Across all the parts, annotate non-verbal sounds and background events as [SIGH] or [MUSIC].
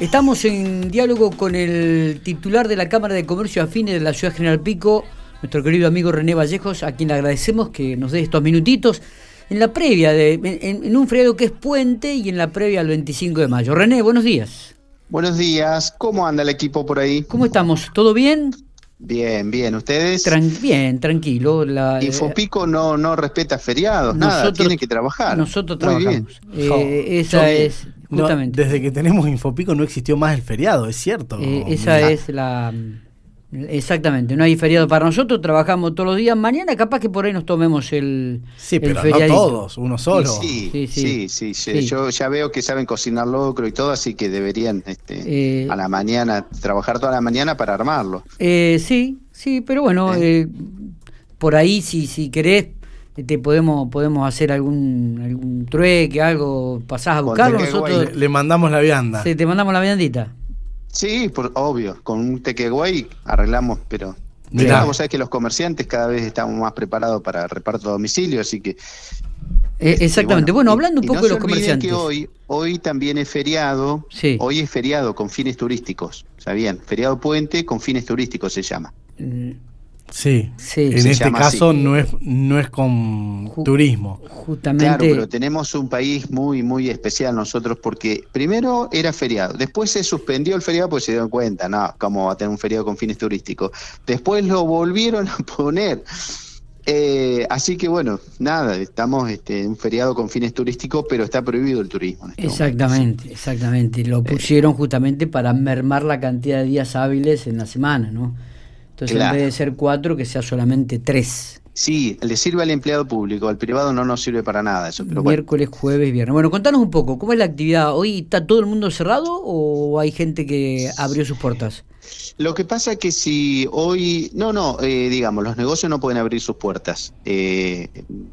Estamos en diálogo con el titular de la Cámara de Comercio Afines de la Ciudad General Pico, nuestro querido amigo René Vallejos, a quien le agradecemos que nos dé estos minutitos en la previa, de, en, un feriado que es puente y en la previa al 25 de mayo. René, buenos días. Buenos días, ¿cómo anda el equipo por ahí? ¿Cómo estamos? ¿Todo bien? Bien, bien, ¿ustedes? bien, tranquilo. La, Infopico no, no respeta feriados, nada, tiene que trabajar. Nosotros trabajamos. Eh, esa es desde que tenemos Infopico no existió más el feriado, es cierto. Eh, esa es la... Exactamente, no hay feriado para nosotros, trabajamos todos los días. Mañana capaz que por ahí nos tomemos el Sí, pero no todos, uno solo. Sí, sí, sí, yo ya veo que saben cocinar locro y todo, así que deberían este, eh, a la mañana, trabajar toda la mañana para armarlo. Eh, sí, sí, pero bueno, eh. por ahí si, si querés te podemos podemos hacer algún algún trueque, algo, pasás a buscarlo, nosotros le, mandamos la vianda. Sí, te mandamos la viandita. Sí, por, obvio, con un tequeguay arreglamos, pero Mirá. vos sabés que los comerciantes cada vez estamos más preparados para reparto a domicilio, así que eh, exactamente. Bueno, hablando un poco de los comerciantes. que hoy, hoy también es feriado. Sí. Hoy es feriado con fines turísticos. ¿Sabían? Feriado puente con fines turísticos se llama. Mm, Sí, en este caso no es no es con turismo. Justamente. Claro, pero tenemos un país muy muy especial nosotros porque primero era feriado, después se suspendió el feriado porque se dieron cuenta, no, cómo va a tener un feriado con fines turísticos. Después lo volvieron a [LAUGHS] poner. Eh, así que bueno, nada, estamos este, en un feriado con fines turísticos, pero está prohibido el turismo. Este exactamente, exactamente. Lo eh. pusieron justamente para mermar la cantidad de días hábiles en la semana, ¿no? Entonces, en vez de ser cuatro, que sea solamente tres. Sí, le sirve al empleado público, al privado no nos sirve para nada eso. Pero Miércoles, jueves jueves, viernes. Bueno, contanos un poco, ¿cómo es la actividad? ¿Hoy está todo el mundo cerrado o hay gente que abrió sus puertas? Lo que pasa es que si hoy, no, no, eh, digamos, los negocios no pueden abrir sus puertas. Eh,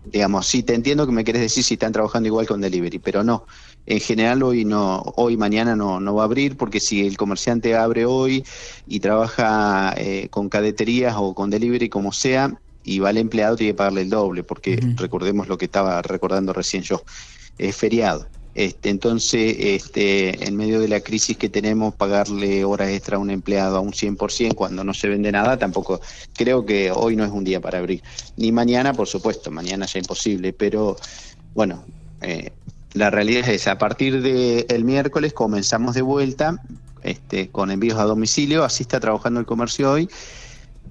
digamos, sí, te entiendo que me querés decir si están trabajando igual con delivery, pero no. En general hoy no, hoy mañana no, no va a abrir porque si el comerciante abre hoy y trabaja eh, con cadeterías o con delivery como sea y va el empleado tiene que pagarle el doble porque recordemos lo que estaba recordando recién yo, es feriado. Este, entonces, este, en medio de la crisis que tenemos, pagarle horas extra a un empleado a un 100% cuando no se vende nada, tampoco creo que hoy no es un día para abrir. Ni mañana, por supuesto, mañana ya imposible, pero bueno, eh, la realidad es a partir del miércoles comenzamos de vuelta este, con envíos a domicilio, así está trabajando el comercio hoy.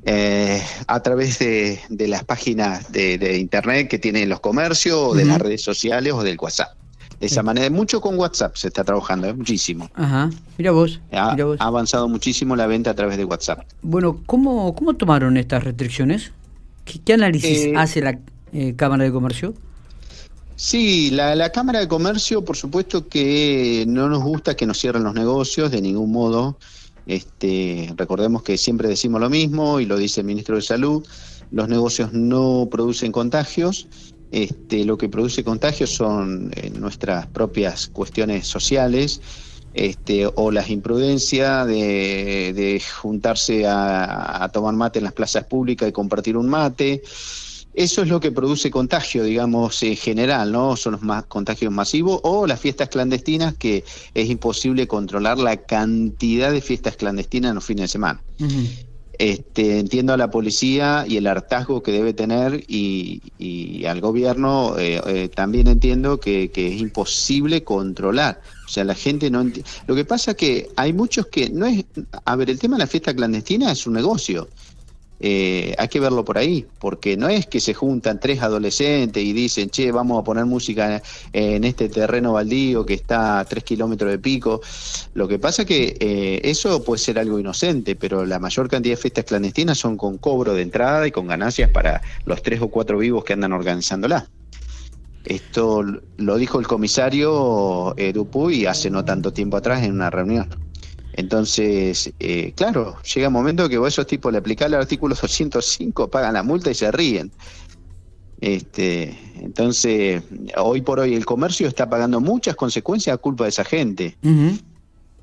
Eh, a través de, las páginas de, internet que tienen los comercios, o de las redes sociales o del WhatsApp. De esa manera, mucho con WhatsApp se está trabajando, ¿eh? muchísimo. Ajá, mira vos, ha, avanzado muchísimo la venta a través de WhatsApp. Bueno, ¿cómo, cómo tomaron estas restricciones? ¿Qué, análisis eh, hace la Cámara de Comercio? Sí, la, Cámara de Comercio, por supuesto que no nos gusta que nos cierren los negocios de ningún modo. Este, recordemos que siempre decimos lo mismo y lo dice el ministro de Salud, los negocios no producen contagios, este, lo que produce contagios son eh, nuestras propias cuestiones sociales este, o las imprudencias de, juntarse a, a tomar mate en las plazas públicas y compartir un mate. Eso es lo que produce contagio, digamos, en general, ¿no? Son los más contagios masivos o las fiestas clandestinas que es imposible controlar la cantidad de fiestas clandestinas en los fines de semana. Este, entiendo a la policía y el hartazgo que debe tener y, al gobierno eh, eh, también entiendo que, que, es imposible controlar. O sea, la gente no entiende. Lo que pasa es que hay muchos que no es... A ver, el tema de la fiesta clandestina es un negocio. Eh, hay que verlo por ahí, porque no es que se juntan tres adolescentes y dicen, che, vamos a poner música en este terreno baldío que está a tres kilómetros de pico. Lo que pasa que eh, eso puede ser algo inocente, pero la mayor cantidad de fiestas clandestinas son con cobro de entrada y con ganancias para los tres o cuatro vivos que andan organizándola. Esto lo dijo el comisario eh, Dupuy hace no tanto tiempo atrás en una reunión. Entonces, eh, claro, llega un momento que vos esos tipos le aplicás el artículo [LAUGHS] 205, pagan la multa y se ríen. Este, entonces, hoy por hoy el comercio está pagando muchas consecuencias a culpa de esa gente.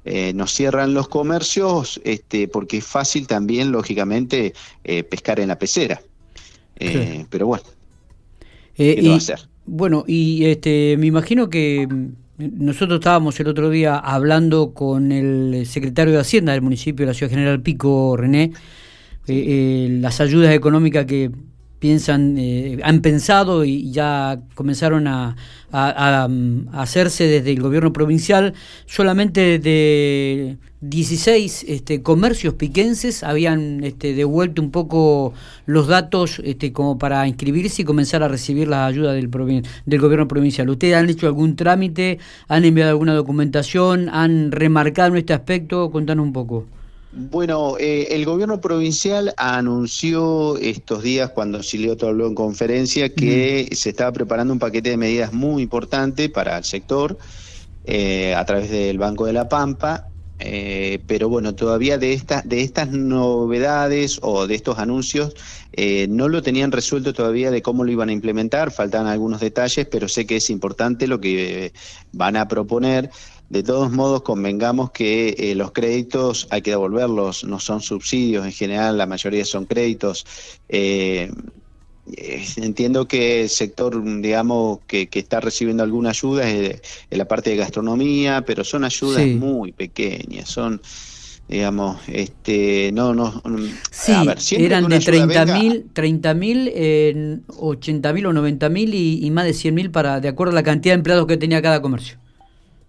Eh, nos cierran los comercios este, porque es fácil también, lógicamente, eh, pescar en la pecera. Pero bueno, ¿qué y, va a hacer? Bueno, y este, me imagino que nosotros estábamos el otro día hablando con el secretario de Hacienda del municipio de la Ciudad General Pico, René, las ayudas económicas que piensan, eh, han pensado y ya comenzaron a, hacerse desde el gobierno provincial. Solamente de 16 este, comercios piquenses habían este, devuelto un poco los datos este, como para inscribirse y comenzar a recibir la ayuda del, del gobierno provincial. ¿Ustedes han hecho algún trámite? ¿Han enviado alguna documentación? ¿Han remarcado en este aspecto? Contanos un poco. Bueno, eh, el gobierno provincial anunció estos días, cuando Silioto habló en conferencia, que se estaba preparando un paquete de medidas muy importante para el sector eh, a través del Banco de la Pampa. Eh, pero bueno, todavía de, estas de estas novedades o de estos anuncios no lo tenían resuelto todavía de cómo lo iban a implementar, faltan algunos detalles, pero sé que es importante lo que van a proponer. De todos modos, convengamos que eh, los créditos hay que devolverlos, no son subsidios, en general la mayoría son créditos. Eh, eh, entiendo que el sector, digamos, que, está recibiendo alguna ayuda es en la parte de gastronomía, pero son ayudas muy pequeñas, son digamos, este, no, no, sí, eran de 30 mil, 30 mil, 80 mil o 90 mil y, y, más de 100 mil para, de acuerdo a la cantidad de empleados que tenía cada comercio.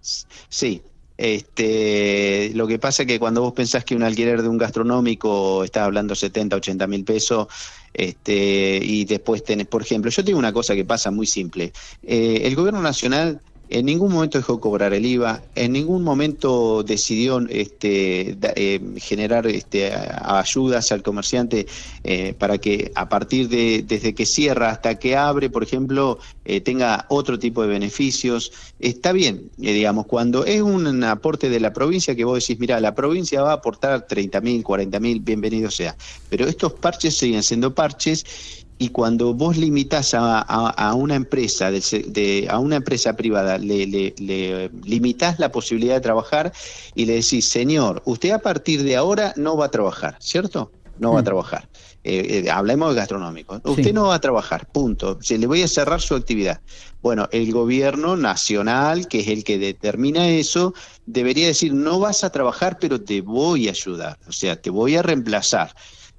Sí, este, lo que pasa es que cuando vos pensás que un alquiler de un gastronómico está hablando 70, 80 mil pesos, este, y después tenés, por ejemplo, yo tengo una cosa que pasa muy simple. Eh, el gobierno nacional en ningún momento dejó cobrar el IVA, en ningún momento decidió este, eh, generar este, ayudas al comerciante eh, para que a partir de desde que cierra hasta que abre, por ejemplo, eh, tenga otro tipo de beneficios. Está bien, digamos, cuando es un aporte de la provincia que vos decís, mira, la provincia va a aportar 30 mil, 40 mil, bienvenido sea. Pero estos parches siguen siendo parches y cuando vos limitas a, a, una empresa de, a una empresa privada le, le, limitas la posibilidad de trabajar y le decís señor usted a partir de ahora no va a trabajar cierto no va a mm. trabajar. Eh, eh, hablemos de gastronómico. Usted no va a trabajar punto. Se le voy a cerrar su actividad. Bueno el gobierno nacional que es el que determina eso debería decir no vas a trabajar pero te voy a ayudar o sea te voy a reemplazar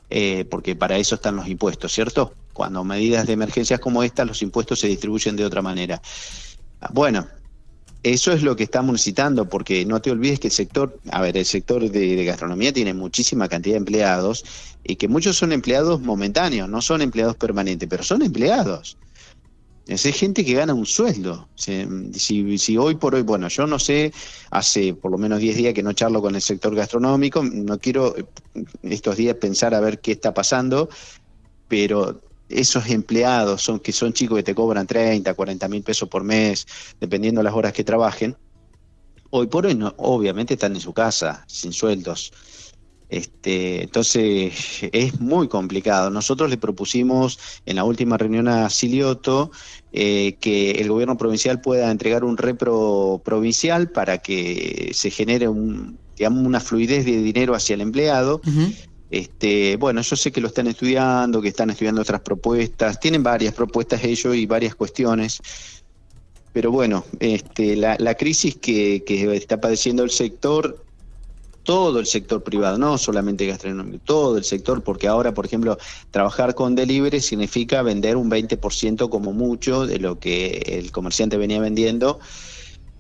eh, porque para eso están los impuestos, ¿cierto? Cuando medidas de emergencias como esta, los impuestos se distribuyen de otra manera. Bueno, eso es lo que estamos necesitando, porque no te olvides que el sector, a ver, el sector de, gastronomía tiene muchísima cantidad de empleados y que muchos son empleados momentáneos, no son empleados permanentes, pero son empleados. Es gente que gana un sueldo. Si, si, hoy por hoy, bueno, yo no sé, hace por lo menos 10 días que no charlo con el sector gastronómico, no quiero eh, estos días pensar a ver qué está pasando, pero esos empleados son que son chicos que te cobran 30, 40 mil pesos por mes, dependiendo de las horas que trabajen, hoy por hoy no, obviamente están en su casa, sin sueldos. Este, entonces es muy complicado. Nosotros le propusimos en la última reunión a Silioto eh, que el gobierno provincial pueda entregar un repro provincial para que se genere un, digamos, una fluidez de dinero hacia el empleado. Este, bueno, yo sé que lo están estudiando, que están estudiando otras propuestas, tienen varias propuestas ellos y varias cuestiones. Pero bueno, este, la, la crisis que, que está padeciendo el sector todo el sector privado, no solamente gastronómico, todo el sector, porque ahora, por ejemplo, trabajar con delivery significa vender un 20% como mucho de lo que el comerciante venía vendiendo.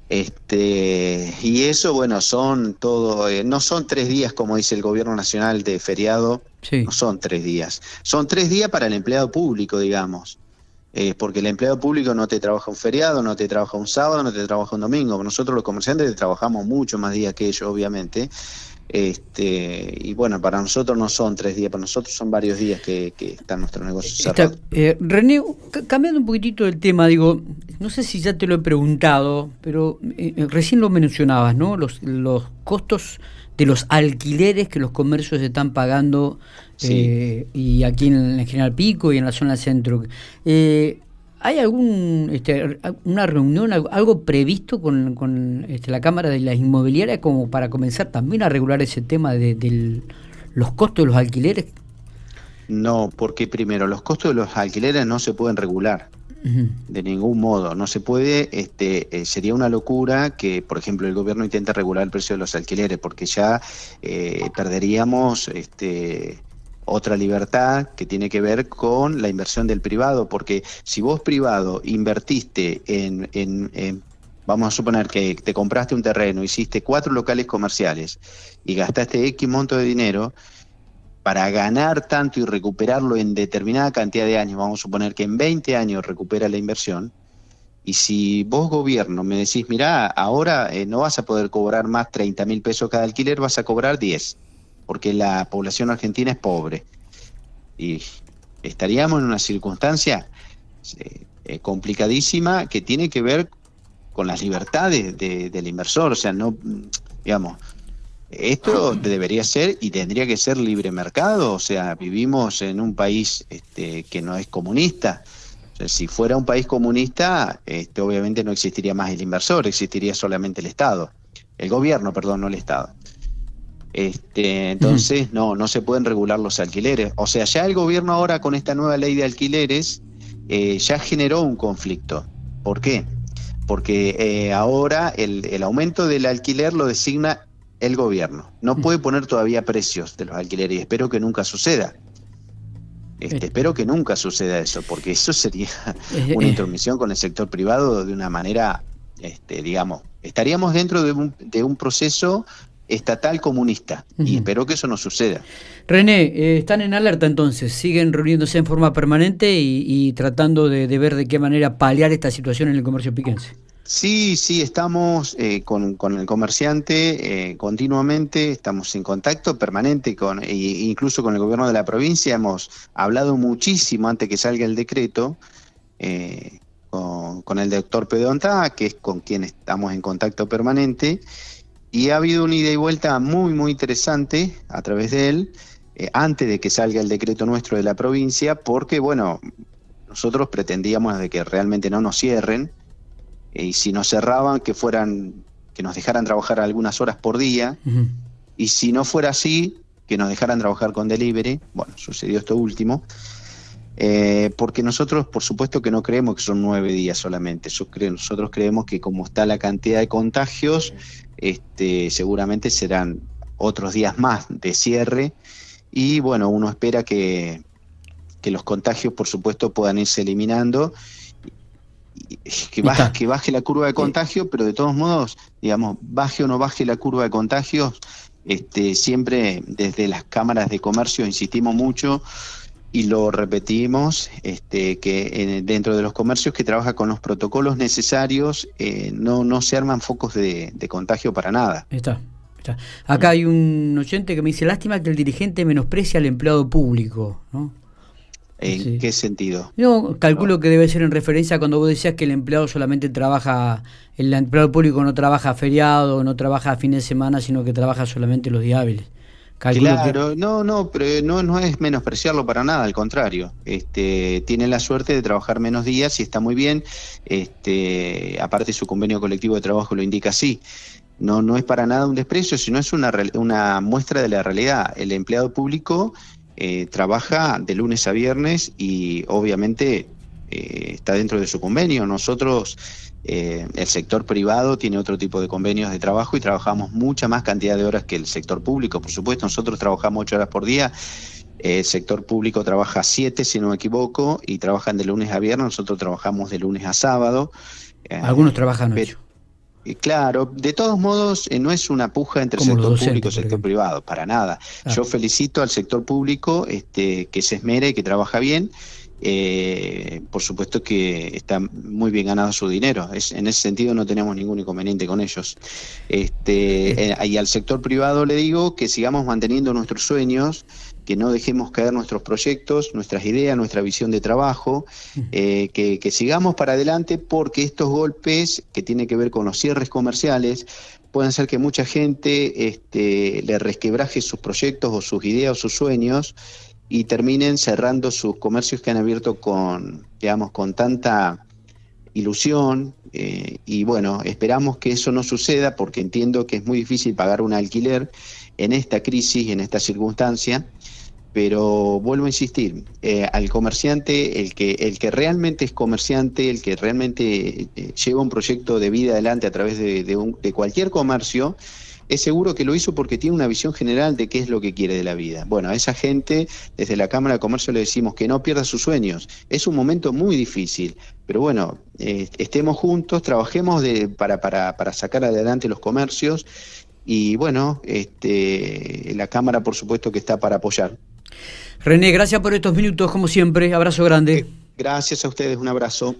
Este, y eso, bueno, son todo, eh, no son tres días como dice el gobierno nacional de feriado, no son tres días, son tres días para el empleado público, digamos. Eh, porque el empleado público no te trabaja un feriado, no te trabaja un sábado, no te trabaja un domingo. Nosotros los comerciantes trabajamos mucho más días que ellos, obviamente. Este, y bueno, para nosotros no son tres días, para nosotros son varios días que, que están nuestros negocios cerrados. Eh, René, cambiando un poquitito del tema, digo, no sé si ya te lo he preguntado, pero eh, recién lo mencionabas, ¿no? Los, los costos de los alquileres que los comercios están pagando eh, y aquí en, el General Pico y en la zona centro. Eh, ¿Hay algún este, una reunión, algo previsto con, este, la Cámara de las Inmobiliarias como para comenzar también a regular ese tema de, los costos de los alquileres? No, porque primero, los costos de los alquileres no se pueden regular. De ningún modo, no se puede, este, eh, sería una locura que, por ejemplo, el gobierno intente regular el precio de los alquileres, porque ya eh, perderíamos este, otra libertad que tiene que ver con la inversión del privado, porque si vos privado invertiste en, vamos a suponer que te compraste un terreno, hiciste cuatro locales comerciales y gastaste X monto de dinero, para ganar tanto y recuperarlo en determinada cantidad de años, vamos a suponer que en 20 años recupera la inversión, y si vos gobierno me decís, mira, ahora eh, no vas a poder cobrar más 30 mil pesos cada alquiler, vas a cobrar 10, porque la población argentina es pobre. Y estaríamos en una circunstancia eh, eh, complicadísima que tiene que ver con las libertades del inversor, o sea, no, digamos, esto debería ser y tendría que ser libre mercado, o sea, vivimos en un país este, que no es comunista. si fuera un país comunista, este, obviamente no existiría más el inversor, existiría solamente el Estado, el gobierno, perdón, no el Estado. Este, entonces, no, no se pueden regular los alquileres. O sea, ya el gobierno ahora con esta nueva ley de alquileres eh, ya generó un conflicto. ¿Por qué? Porque eh, ahora el, el aumento del alquiler lo designa el gobierno. No puede poner todavía precios de los alquileres y espero que nunca suceda. Este, espero que nunca suceda eso, porque eso sería [LAUGHS] una intromisión con el sector privado de una manera, este, digamos, estaríamos dentro de un, de un proceso estatal comunista y espero que eso no suceda. René, eh, están en alerta entonces, siguen reuniéndose en forma permanente y, tratando de, de, ver de qué manera paliar esta situación en el comercio piquense. Sí, sí, estamos eh, con, el comerciante eh, continuamente, estamos en contacto permanente con, e incluso con el gobierno de la provincia, hemos hablado muchísimo antes que salga el decreto eh, con, el doctor Pedonta, que es con quien estamos en contacto permanente, y ha habido una ida y vuelta muy, muy interesante a través de él, antes de que salga el decreto nuestro de la provincia, porque, bueno, nosotros pretendíamos de que realmente no nos cierren, y si nos cerraban, que fueran, que nos dejaran trabajar algunas horas por día, y si no fuera así, que nos dejaran trabajar con delivery, bueno, sucedió esto último, eh, porque nosotros, por supuesto que no creemos que son nueve días solamente, nosotros creemos que como está la cantidad de contagios, este, seguramente serán otros días más de cierre, y bueno, uno espera que, que los contagios, por supuesto, puedan irse eliminando. Que baje, que baje la curva de contagio, pero de todos modos, digamos, baje o no baje la curva de contagios, este, siempre desde las cámaras de comercio insistimos mucho y lo repetimos, este, que dentro de los comercios que trabaja con los protocolos necesarios, eh, no, no se arman focos de, contagio para nada. Está. Está. Acá hay un oyente que me dice, lástima que el dirigente menosprecia al empleado público, ¿no? ¿En qué sentido? Yo calculo que debe ser en referencia cuando vos decías que el empleado solamente trabaja, el empleado público no trabaja feriado, no trabaja a fin de semana, sino que trabaja solamente los días hábiles. Claro, no, no, pero no, no es menospreciarlo para nada, al contrario. Este, tiene la suerte de trabajar menos días y está muy bien. Este, aparte su convenio colectivo de trabajo lo indica así. No, no es para nada un desprecio, sino es una, una muestra de la realidad. El empleado público eh, trabaja de lunes a viernes y obviamente eh, está dentro de su convenio. Nosotros, eh, el sector privado tiene otro tipo de convenios de trabajo y trabajamos mucha más cantidad de horas que el sector público. Por supuesto, nosotros trabajamos ocho horas por día. El sector público trabaja siete, si no me equivoco, y trabajan de lunes a viernes. Nosotros trabajamos de lunes a sábado. Algunos trabajan ocho. Claro, de todos modos, eh, no es una puja entre el sector público y sector privado, para nada. Yo felicito al sector público este, que se esmere, que trabaja bien. Eh, por supuesto que está muy bien ganado su dinero. Es, en ese sentido no tenemos ningún inconveniente con ellos. Este, eh, y al sector privado le digo que sigamos manteniendo nuestros sueños, que no dejemos caer nuestros proyectos, nuestras ideas, nuestra visión de trabajo, eh, que, sigamos para adelante porque estos golpes que tienen que ver con los cierres comerciales pueden hacer que mucha gente este, le resquebraje sus proyectos o sus ideas o sus sueños y terminen cerrando sus comercios que han abierto con, digamos, con tanta ilusión eh, y bueno, esperamos que eso no suceda porque entiendo que es muy difícil pagar un alquiler en esta crisis, en esta circunstancia pero vuelvo a insistir, eh, al comerciante, el que, el que realmente es comerciante, el que realmente eh, lleva un proyecto de vida adelante a través de, de cualquier comercio, es seguro que lo hizo porque tiene una visión general de qué es lo que quiere de la vida. Bueno, a esa gente, desde la Cámara de Comercio le decimos que no pierda sus sueños. Es un momento muy difícil, pero bueno, eh, estemos juntos, trabajemos de, para, para, para sacar adelante los comercios y bueno, este, la Cámara por supuesto que está para apoyar. René, gracias por estos minutos, como siempre. Abrazo grande. Gracias a ustedes, un abrazo.